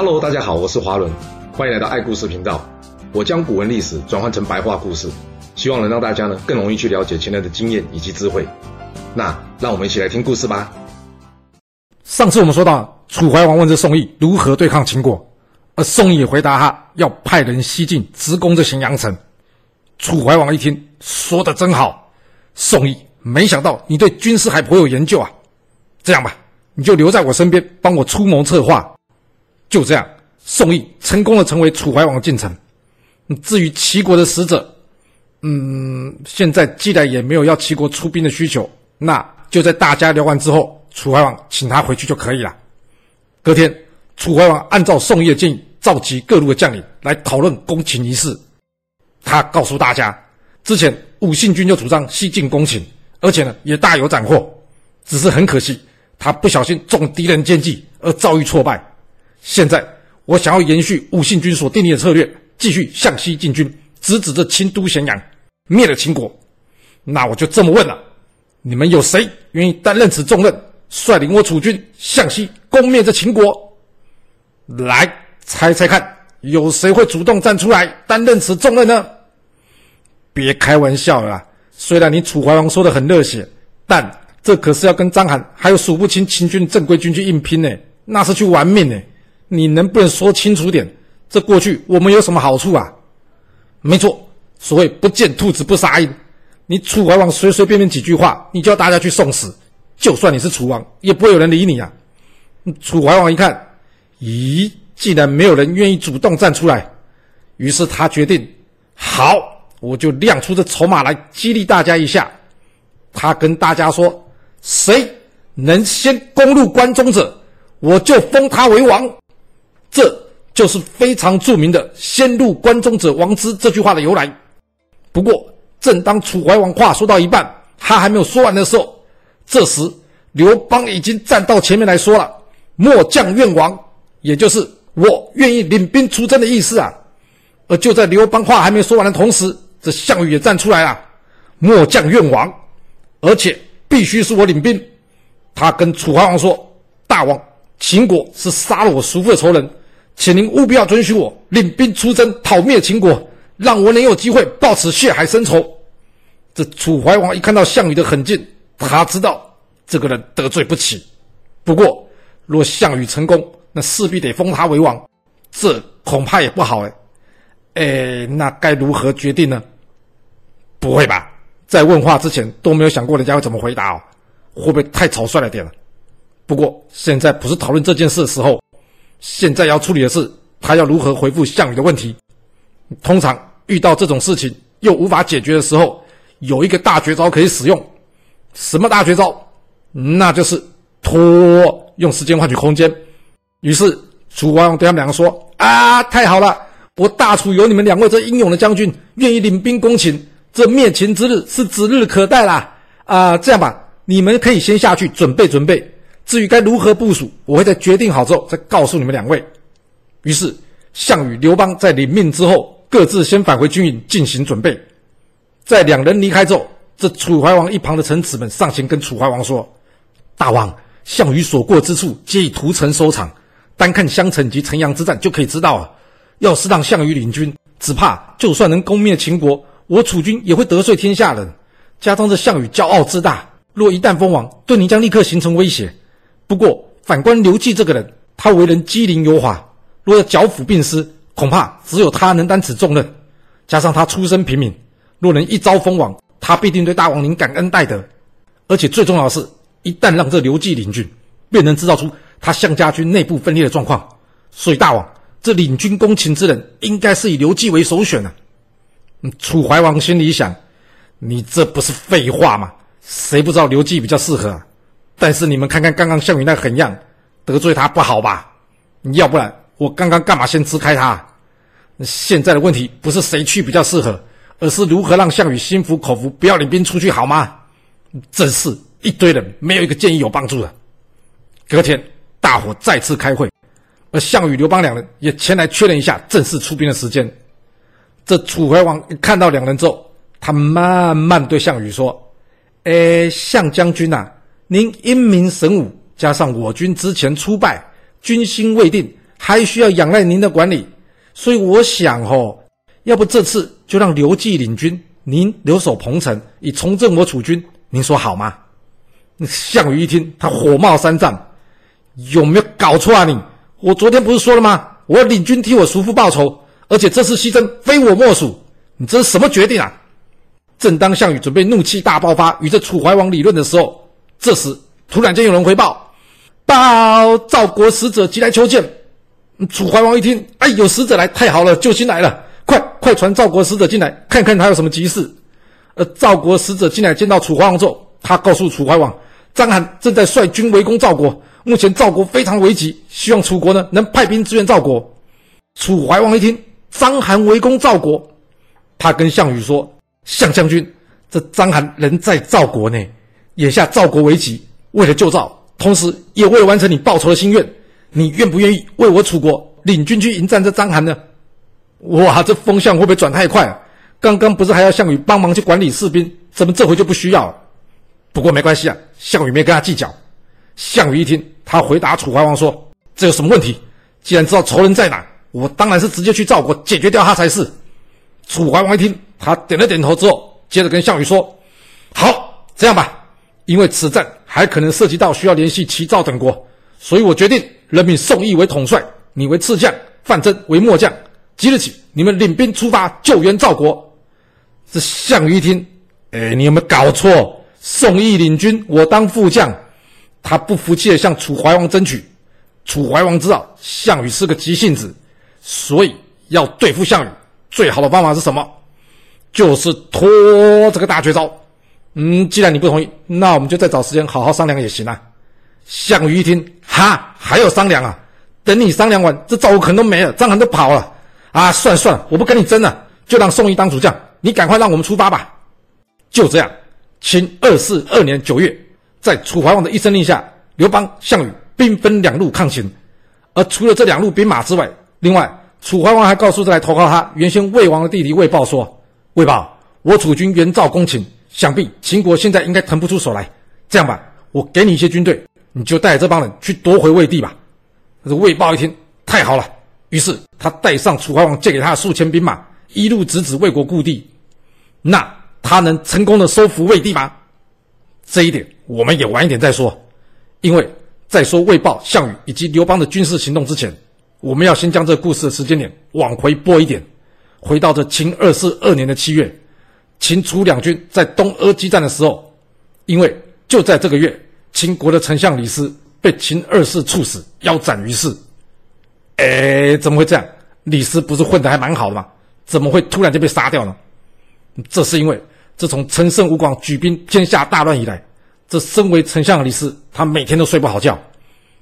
Hello，大家好，我是华伦，欢迎来到爱故事频道。我将古文历史转换成白话故事，希望能让大家呢更容易去了解前人的经验以及智慧。那让我们一起来听故事吧。上次我们说到，楚怀王问这宋义如何对抗秦国，而宋义回答他要派人西进直攻这咸阳城。楚怀王一听，说的真好，宋义，没想到你对军事还颇有研究啊。这样吧，你就留在我身边，帮我出谋策划。就这样，宋义成功的成为楚怀王的近臣。至于齐国的使者，嗯，现在既然也没有要齐国出兵的需求，那就在大家聊完之后，楚怀王请他回去就可以了。隔天，楚怀王按照宋义的建议，召集各路的将领来讨论攻秦一事。他告诉大家，之前武信君就主张西进攻秦，而且呢也大有斩获，只是很可惜，他不小心中敌人奸计而遭遇挫败。现在我想要延续武信君所订立的策略。继续向西进军，直指着秦都咸阳，灭了秦国。那我就这么问了：你们有谁愿意担任此重任，率领我楚军向西攻灭这秦国？来猜猜看，有谁会主动站出来担任此重任呢？别开玩笑了！虽然你楚怀王说的很热血，但这可是要跟章邯还有数不清秦军正规军去硬拼呢，那是去玩命呢。你能不能说清楚点？这过去我们有什么好处啊？没错，所谓不见兔子不撒鹰。你楚怀王随随便便几句话，你就要大家去送死。就算你是楚王，也不会有人理你啊。楚怀王一看，咦，既然没有人愿意主动站出来，于是他决定，好，我就亮出这筹码来激励大家一下。他跟大家说，谁能先攻入关中者，我就封他为王。这。就是非常著名的“先入关中者王之”这句话的由来。不过，正当楚怀王话说到一半，他还没有说完的时候，这时刘邦已经站到前面来说了：“末将愿王”，也就是我愿意领兵出征的意思啊。而就在刘邦话还没说完的同时，这项羽也站出来了：“末将愿王，而且必须是我领兵。”他跟楚怀王说：“大王，秦国是杀了我叔父的仇人。”请您务必要准许我领兵出征讨灭秦国，让我能有机会报此血海深仇。这楚怀王一看到项羽的狠劲，他知道这个人得罪不起。不过，若项羽成功，那势必得封他为王，这恐怕也不好哎。哎，那该如何决定呢？不会吧，在问话之前都没有想过人家会怎么回答哦？会不会太草率了点了？不过现在不是讨论这件事的时候。现在要处理的是，他要如何回复项羽的问题。通常遇到这种事情又无法解决的时候，有一个大绝招可以使用。什么大绝招？那就是拖，用时间换取空间。于是楚王对他们两个说：“啊，太好了！我大楚有你们两位这英勇的将军，愿意领兵攻秦，这灭秦之日是指日可待啦！啊，这样吧，你们可以先下去准备准备。”至于该如何部署，我会在决定好之后再告诉你们两位。于是，项羽、刘邦在领命之后，各自先返回军营进行准备。在两人离开之后，这楚怀王一旁的臣子们上前跟楚怀王说：“大王，项羽所过之处，皆以屠城收场。单看襄城及城阳之战就可以知道啊。要是让项羽领军，只怕就算能攻灭秦国，我楚军也会得罪天下人。加上这项羽骄傲自大，若一旦封王，对你将立刻形成威胁。”不过，反观刘季这个人，他为人机灵油滑，若要剿抚病师，恐怕只有他能担此重任。加上他出身平民，若能一朝封王，他必定对大王您感恩戴德。而且最重要的是，一旦让这刘季领军，便能制造出他项家军内部分裂的状况。所以，大王这领军攻秦之人，应该是以刘季为首选呢、啊。楚怀王心里想：你这不是废话吗？谁不知道刘季比较适合、啊？但是你们看看刚刚项羽那狠样，得罪他不好吧？要不然我刚刚干嘛先支开他？现在的问题不是谁去比较适合，而是如何让项羽心服口服，不要领兵出去好吗？真是一堆人没有一个建议有帮助的。隔天大伙再次开会，而项羽、刘邦两人也前来确认一下正式出兵的时间。这楚怀王看到两人之后，他慢慢对项羽说：“哎，项将军呐。”您英明神武，加上我军之前初败，军心未定，还需要仰赖您的管理，所以我想吼，要不这次就让刘季领军，您留守彭城，以重振我楚军，您说好吗？项羽一听，他火冒三丈，有没有搞错啊你？我昨天不是说了吗？我领军替我叔父报仇，而且这次西征非我莫属。你这是什么决定啊？正当项羽准备怒气大爆发，与这楚怀王理论的时候，这时突然间有人回报：报赵国使者急来求见。楚怀王一听，哎，有使者来，太好了，救星来了！快快传赵国使者进来，看看他有什么急事。呃赵国使者进来见到楚怀王之后，他告诉楚怀王。章邯正在率军围攻赵国，目前赵国非常危急，希望楚国呢能派兵支援赵国。楚怀王一听，章邯围攻赵国，他跟项羽说：“项将军，这章邯人在赵国呢，眼下赵国危急，为了救赵，同时也为了完成你报仇的心愿，你愿不愿意为我楚国领军去迎战这章邯呢？”哇，这风向会不会转太快啊？刚刚不是还要项羽帮忙去管理士兵，怎么这回就不需要了？不过没关系啊，项羽没跟他计较。项羽一听，他回答楚怀王说：“这有什么问题？既然知道仇人在哪，我当然是直接去赵国解决掉他才是。”楚怀王一听，他点了点头之后，接着跟项羽说：“好，这样吧，因为此战还可能涉及到需要联系齐赵等国，所以我决定任命宋义为统帅，你为次将，范增为末将。即日起，你们领兵出发救援赵国。”这项羽一听，哎，你有没有搞错？宋义领军，我当副将。他不服气地向楚怀王争取。楚怀王知道项羽是个急性子，所以要对付项羽，最好的方法是什么？就是拖这个大绝招。嗯，既然你不同意，那我们就再找时间好好商量也行啊。项羽一听，哈，还有商量啊？等你商量完，这赵国可能都没了，张邯都跑了。啊，算了算了，我不跟你争了，就让宋义当主将。你赶快让我们出发吧。就这样。秦二四二年九月，在楚怀王的一声令下，刘邦、项羽兵分两路抗秦。而除了这两路兵马之外，另外楚怀王还告诉这来投靠他原先魏王的弟弟魏豹说：“魏豹，我楚军援赵攻秦，想必秦国现在应该腾不出手来。这样吧，我给你一些军队，你就带着这帮人去夺回魏地吧。”这魏豹一听，太好了，于是他带上楚怀王借给他的数千兵马，一路直指魏国故地。那。他能成功的收复魏地吗？这一点我们也晚一点再说。因为在说魏豹、项羽以及刘邦的军事行动之前，我们要先将这故事的时间点往回拨一点，回到这秦二世二年的七月，秦楚两军在东阿激战的时候，因为就在这个月，秦国的丞相李斯被秦二世处死，腰斩于市。哎，怎么会这样？李斯不是混得还蛮好的吗？怎么会突然就被杀掉呢？这是因为，自从陈胜吴广举兵天下大乱以来，这身为丞相的李斯，他每天都睡不好觉。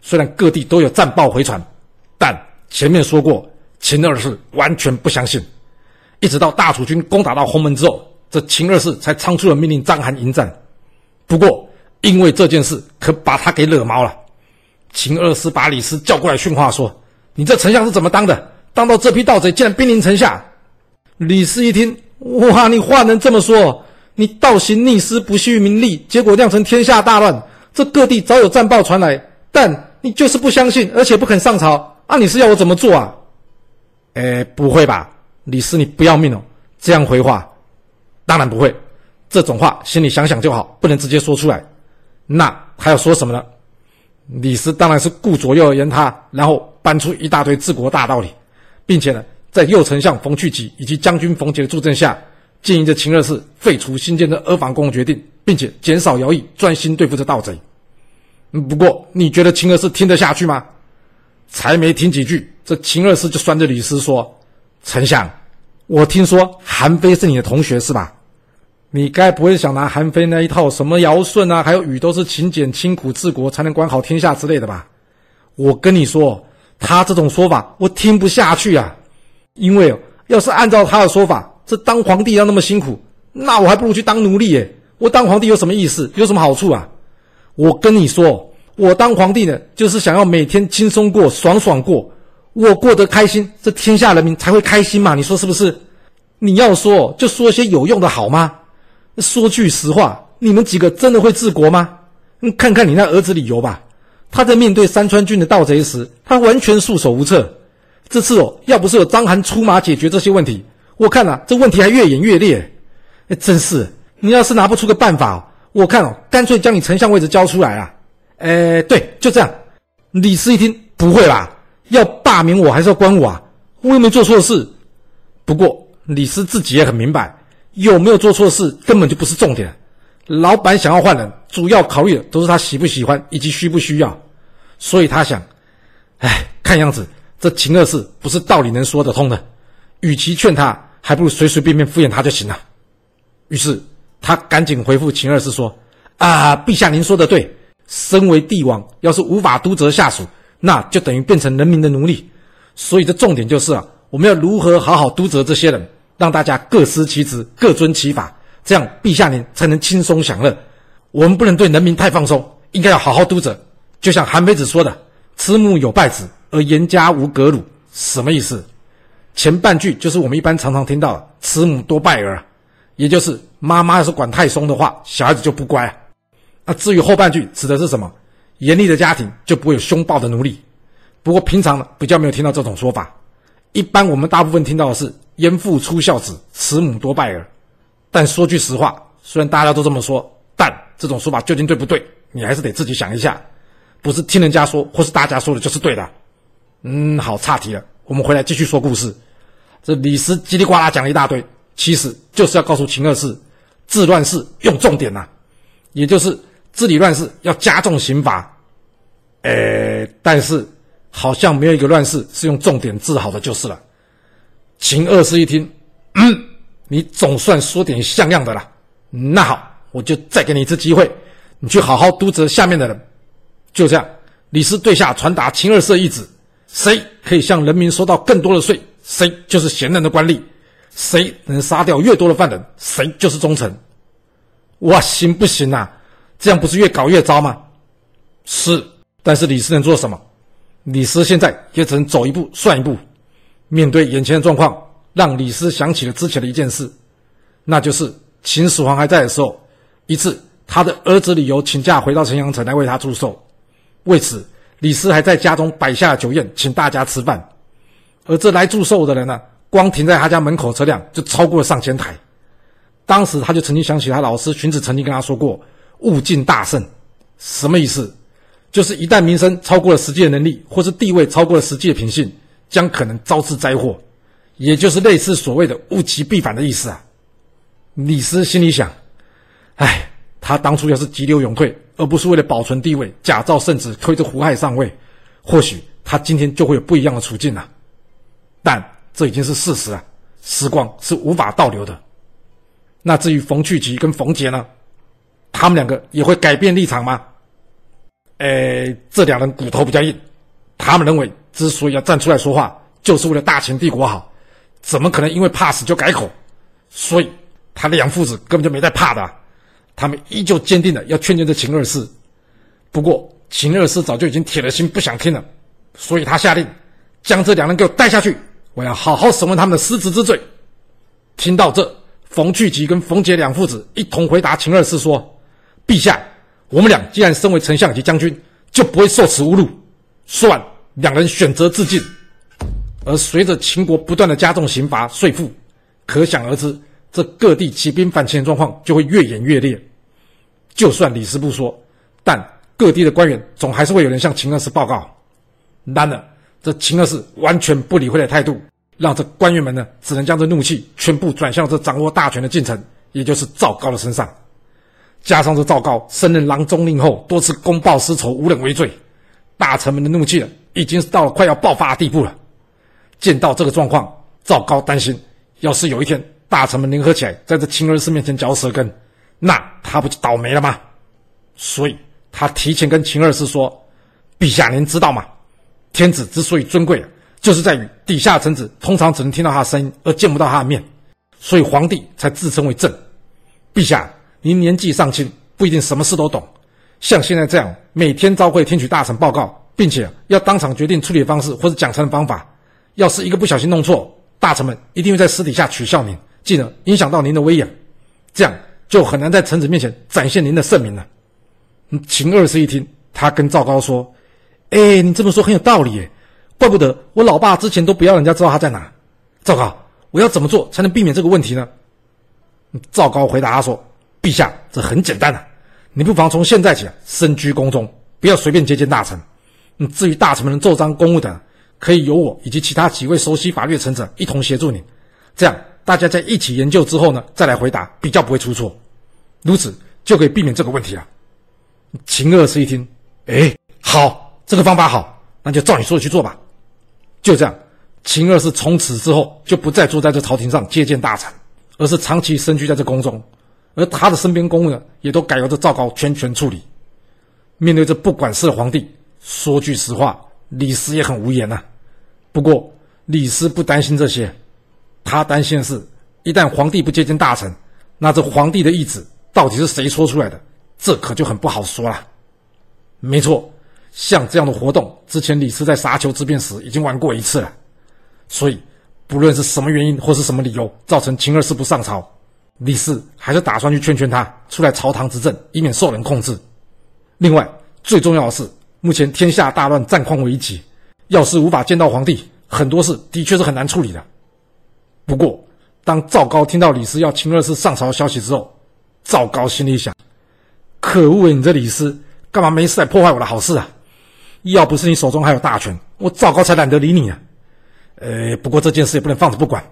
虽然各地都有战报回传，但前面说过，秦二世完全不相信。一直到大楚军攻打到鸿门之后，这秦二世才仓促的命令章邯迎战。不过，因为这件事可把他给惹毛了。秦二世把李斯叫过来训话，说：“你这丞相是怎么当的？当到这批盗贼竟然兵临城下！”李斯一听。哇，你话能这么说？你倒行逆施，不恤民力，结果酿成天下大乱。这各地早有战报传来，但你就是不相信，而且不肯上朝。啊，你是要我怎么做啊？哎，不会吧，李斯，你不要命哦？这样回话，当然不会。这种话心里想想就好，不能直接说出来。那还要说什么呢？李斯当然是顾左右而言他，然后搬出一大堆治国大道理，并且呢。在右丞相冯去疾以及将军冯杰的助阵下，建议着秦二世废除新建的阿房宫决定，并且减少徭役，专心对付这盗贼。不过，你觉得秦二世听得下去吗？才没听几句，这秦二世就拴着李斯说：“丞相，我听说韩非是你的同学是吧？你该不会想拿韩非那一套什么尧舜啊，还有禹都是勤俭清苦治国才能管好天下之类的吧？我跟你说，他这种说法我听不下去啊。”因为，要是按照他的说法，这当皇帝要那么辛苦，那我还不如去当奴隶耶。我当皇帝有什么意思？有什么好处啊？我跟你说，我当皇帝呢，就是想要每天轻松过、爽爽过。我过得开心，这天下人民才会开心嘛。你说是不是？你要说，就说些有用的好吗？说句实话，你们几个真的会治国吗？你看看你那儿子李由吧，他在面对山川郡的盗贼时，他完全束手无策。这次哦，要不是有章邯出马解决这些问题，我看啊，这问题还越演越烈。真是，你要是拿不出个办法，我看哦，干脆将你丞相位置交出来啊。哎，对，就这样。李斯一听，不会吧？要罢免我还是要关我啊？我又没做错事。不过李斯自己也很明白，有没有做错事根本就不是重点。老板想要换人，主要考虑的都是他喜不喜欢以及需不需要。所以他想，哎，看样子。这秦二世不是道理能说得通的，与其劝他，还不如随随便便敷衍他就行了。于是他赶紧回复秦二世说：“啊，陛下您说的对，身为帝王，要是无法督责下属，那就等于变成人民的奴隶。所以这重点就是啊，我们要如何好好督责这些人，让大家各司其职，各遵其法，这样陛下您才能轻松享乐。我们不能对人民太放松，应该要好好督责。就像韩非子说的：‘慈母有败子。’”而严家无格虏，什么意思？前半句就是我们一般常常听到的“慈母多败儿”，也就是妈妈要是管太松的话，小孩子就不乖啊。那至于后半句指的是什么？严厉的家庭就不会有凶暴的奴隶。不过平常呢，比较没有听到这种说法。一般我们大部分听到的是“严父出孝子，慈母多败儿”。但说句实话，虽然大家都这么说，但这种说法究竟对不对，你还是得自己想一下。不是听人家说或是大家说的就是对的。嗯，好，岔题了。我们回来继续说故事。这李斯叽里呱啦讲了一大堆，其实就是要告诉秦二世，治乱世用重点呐、也就是治理乱世要加重刑罚。诶，但是好像没有一个乱世是用重点治好的，就是了。秦二世一听，嗯，你总算说点像样的了。那好，我就再给你一次机会，你去好好督责下面的人。就这样，李斯对下传达秦二世意旨。谁可以向人民收到更多的税，谁就是贤能的官吏；谁能杀掉越多的犯人，谁就是忠臣。哇，行不行啊？这样不是越搞越糟吗？是，但是李斯能做什么？李斯现在也只能走一步算一步。面对眼前的状况，让李斯想起了之前的一件事，那就是秦始皇还在的时候，一次他的儿子李由请假回到咸阳城来为他祝寿，为此。李斯还在家中摆下了酒宴，请大家吃饭。而这来祝寿的人呢，光停在他家门口车辆就超过了上千台。当时他就曾经想起他老师荀子曾经跟他说过：“物竞大胜。”什么意思？就是一旦名声超过了实际的能力，或是地位超过了实际的品性，将可能招致灾祸。也就是类似所谓的“物极必反”的意思啊。李斯心里想：“哎，他当初要是急流勇退。”而不是为了保存地位，假造圣旨推着胡亥上位，或许他今天就会有不一样的处境了。但这已经是事实了，时光是无法倒流的。那至于冯去疾跟冯杰呢？他们两个也会改变立场吗？哎，这两人骨头比较硬，他们认为之所以要站出来说话，就是为了大秦帝国好，怎么可能因为怕死就改口？所以他两父子根本就没在怕的。他们依旧坚定的要劝谏这秦二世，不过秦二世早就已经铁了心不想听了，所以他下令将这两人给我带下去，我要好好审问他们的失职之罪。听到这，冯去疾跟冯杰两父子一同回答秦二世说：“陛下，我们俩既然身为丞相及将军，就不会受此侮辱。”说完，两人选择自尽。而随着秦国不断的加重刑罚税赋，可想而知，这各地起兵反秦的状况就会越演越烈。就算李斯不说，但各地的官员总还是会有人向秦二世报告。然而，这秦二世完全不理会的态度，让这官员们呢，只能将这怒气全部转向这掌握大权的近臣，也就是赵高的身上。加上这赵高升任郎中令后，多次公报私仇，无人为罪，大臣们的怒气了，已经是到了快要爆发的地步了。见到这个状况，赵高担心，要是有一天大臣们联合起来，在这秦二世面前嚼舌根。那他不就倒霉了吗？所以他提前跟秦二世说：“陛下，您知道吗？天子之所以尊贵，就是在于底下臣子通常只能听到他的声音，而见不到他的面，所以皇帝才自称为朕。陛下，您年纪尚轻，不一定什么事都懂。像现在这样，每天朝会听取大臣报告，并且要当场决定处理方式或者奖惩的方法，要是一个不小心弄错，大臣们一定会在私底下取笑您，进而影响到您的威严。这样。”就很难在臣子面前展现您的圣名了。秦二世一听，他跟赵高说：“哎，你这么说很有道理耶，怪不得我老爸之前都不要人家知道他在哪。赵高，我要怎么做才能避免这个问题呢？赵高回答说：“陛下，这很简单啊，你不妨从现在起啊，身居宫中，不要随便接见大臣。嗯，至于大臣们的奏章公务等，可以由我以及其他几位熟悉法律的臣子一同协助你。这样大家在一起研究之后呢，再来回答，比较不会出错。如此就可以避免这个问题了。”秦二世一听，哎，好，这个方法好，那就照你说的去做吧。就这样，秦二世从此之后就不再坐在这朝廷上接见大臣，而是长期身居在这宫中，而他的身边公务呢，也都改由这赵高全权处理。面对这不管事的皇帝，说句实话，李斯也很无言呐、啊。不过李斯不担心这些，他担心的是，一旦皇帝不接见大臣，那这皇帝的懿旨到底是谁说出来的？这可就很不好说了。没错，像这样的活动，之前李斯在沙丘之变时已经玩过一次了。所以，不论是什么原因或是什么理由造成秦二世不上朝，李斯还是打算去劝劝他出来朝堂执政，以免受人控制。另外，最重要的是，目前天下大乱，战况危急，要是无法见到皇帝，很多事的确是很难处理的。不过，当赵高听到李斯要秦二世上朝的消息之后，赵高心里想。可恶！你这李斯干嘛没事来破坏我的好事啊？要不是你手中还有大权，我赵高才懒得理你啊。呃，不过这件事也不能放着不管。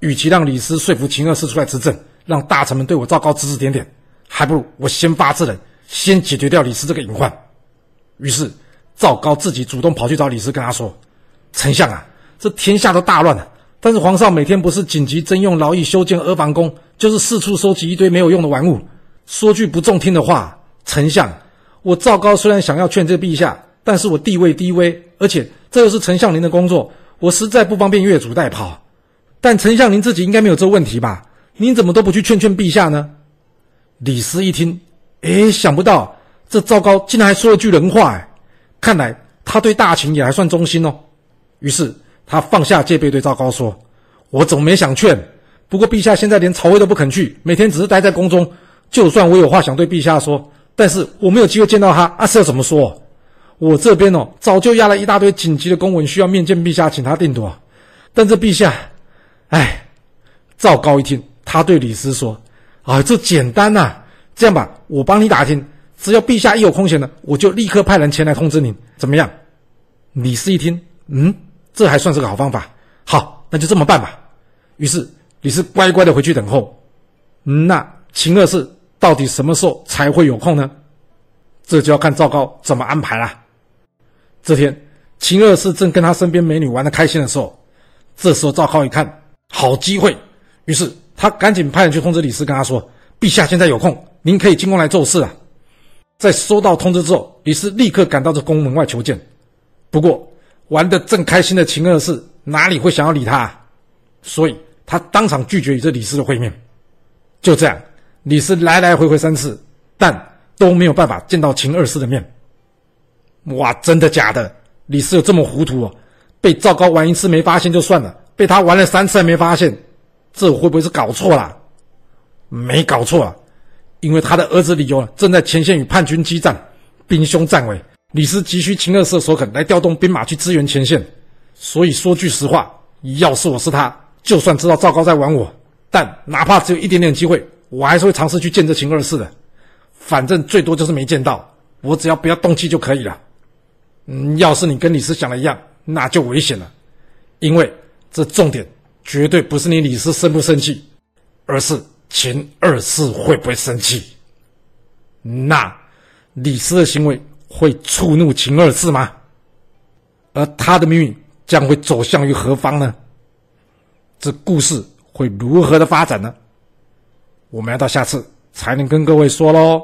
与其让李斯说服秦二世出来执政，让大臣们对我赵高指指点点，还不如我先发制人，先解决掉李斯这个隐患。于是赵高自己主动跑去找李斯，跟他说：“丞相啊，这天下都大乱了，但是皇上每天不是紧急征用劳役修建阿房宫，就是四处收集一堆没有用的玩物。”说句不中听的话，丞相，我赵高虽然想要劝这陛下，但是我地位低微，而且这又是丞相您的工作，我实在不方便越俎代庖。但丞相您自己应该没有这问题吧？您怎么都不去劝劝陛下呢？李斯一听，哎，想不到这赵高竟然还说了句人话，哎，看来他对大秦也还算忠心哦。于是他放下戒备，对赵高说：“我怎么没想劝？不过陛下现在连朝会都不肯去，每天只是待在宫中。”就算我有话想对陛下说，但是我没有机会见到他，啊是要怎么说？我这边哦，早就压了一大堆紧急的公文，需要面见陛下，请他定夺。但这陛下，哎，赵高一听，他对李斯说：“啊，这简单呐，这样吧，我帮你打听，只要陛下一有空闲呢，我就立刻派人前来通知您，怎么样？”李斯一听，嗯，这还算是个好方法。好，那就这么办吧。于是李斯乖乖的回去等候。那秦二世。到底什么时候才会有空呢？这就要看赵高怎么安排了。这天，秦二世正跟他身边美女玩的开心的时候，这时候赵高一看，好机会，于是他赶紧派人去通知李斯，跟他说：“陛下现在有空，您可以进宫来奏事了。”在收到通知之后，李斯立刻赶到这宫门外求见。不过，玩得正开心的秦二世哪里会想要理他？所以他当场拒绝与这李斯的会面。就这样。李斯来来回回三次，但都没有办法见到秦二世的面。哇，真的假的？李斯有这么糊涂哦？被赵高玩一次没发现就算了，被他玩了三次还没发现，这会不会是搞错了？没搞错啊，因为他的儿子李由正在前线与叛军激战，兵凶战危，李斯急需秦二世的首肯来调动兵马去支援前线。所以说句实话，要是我是他，就算知道赵高在玩我，但哪怕只有一点点机会。我还是会尝试去见这秦二世的，反正最多就是没见到，我只要不要动气就可以了。嗯，要是你跟李斯想的一样，那就危险了，因为这重点绝对不是你李斯生不生气，而是秦二世会不会生气。那李斯的行为会触怒秦二世吗？而他的命运将会走向于何方呢？这故事会如何的发展呢？我们要到下次才能跟各位说喽。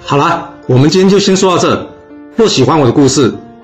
好啦，我们今天就先说到这。若喜欢我的故事，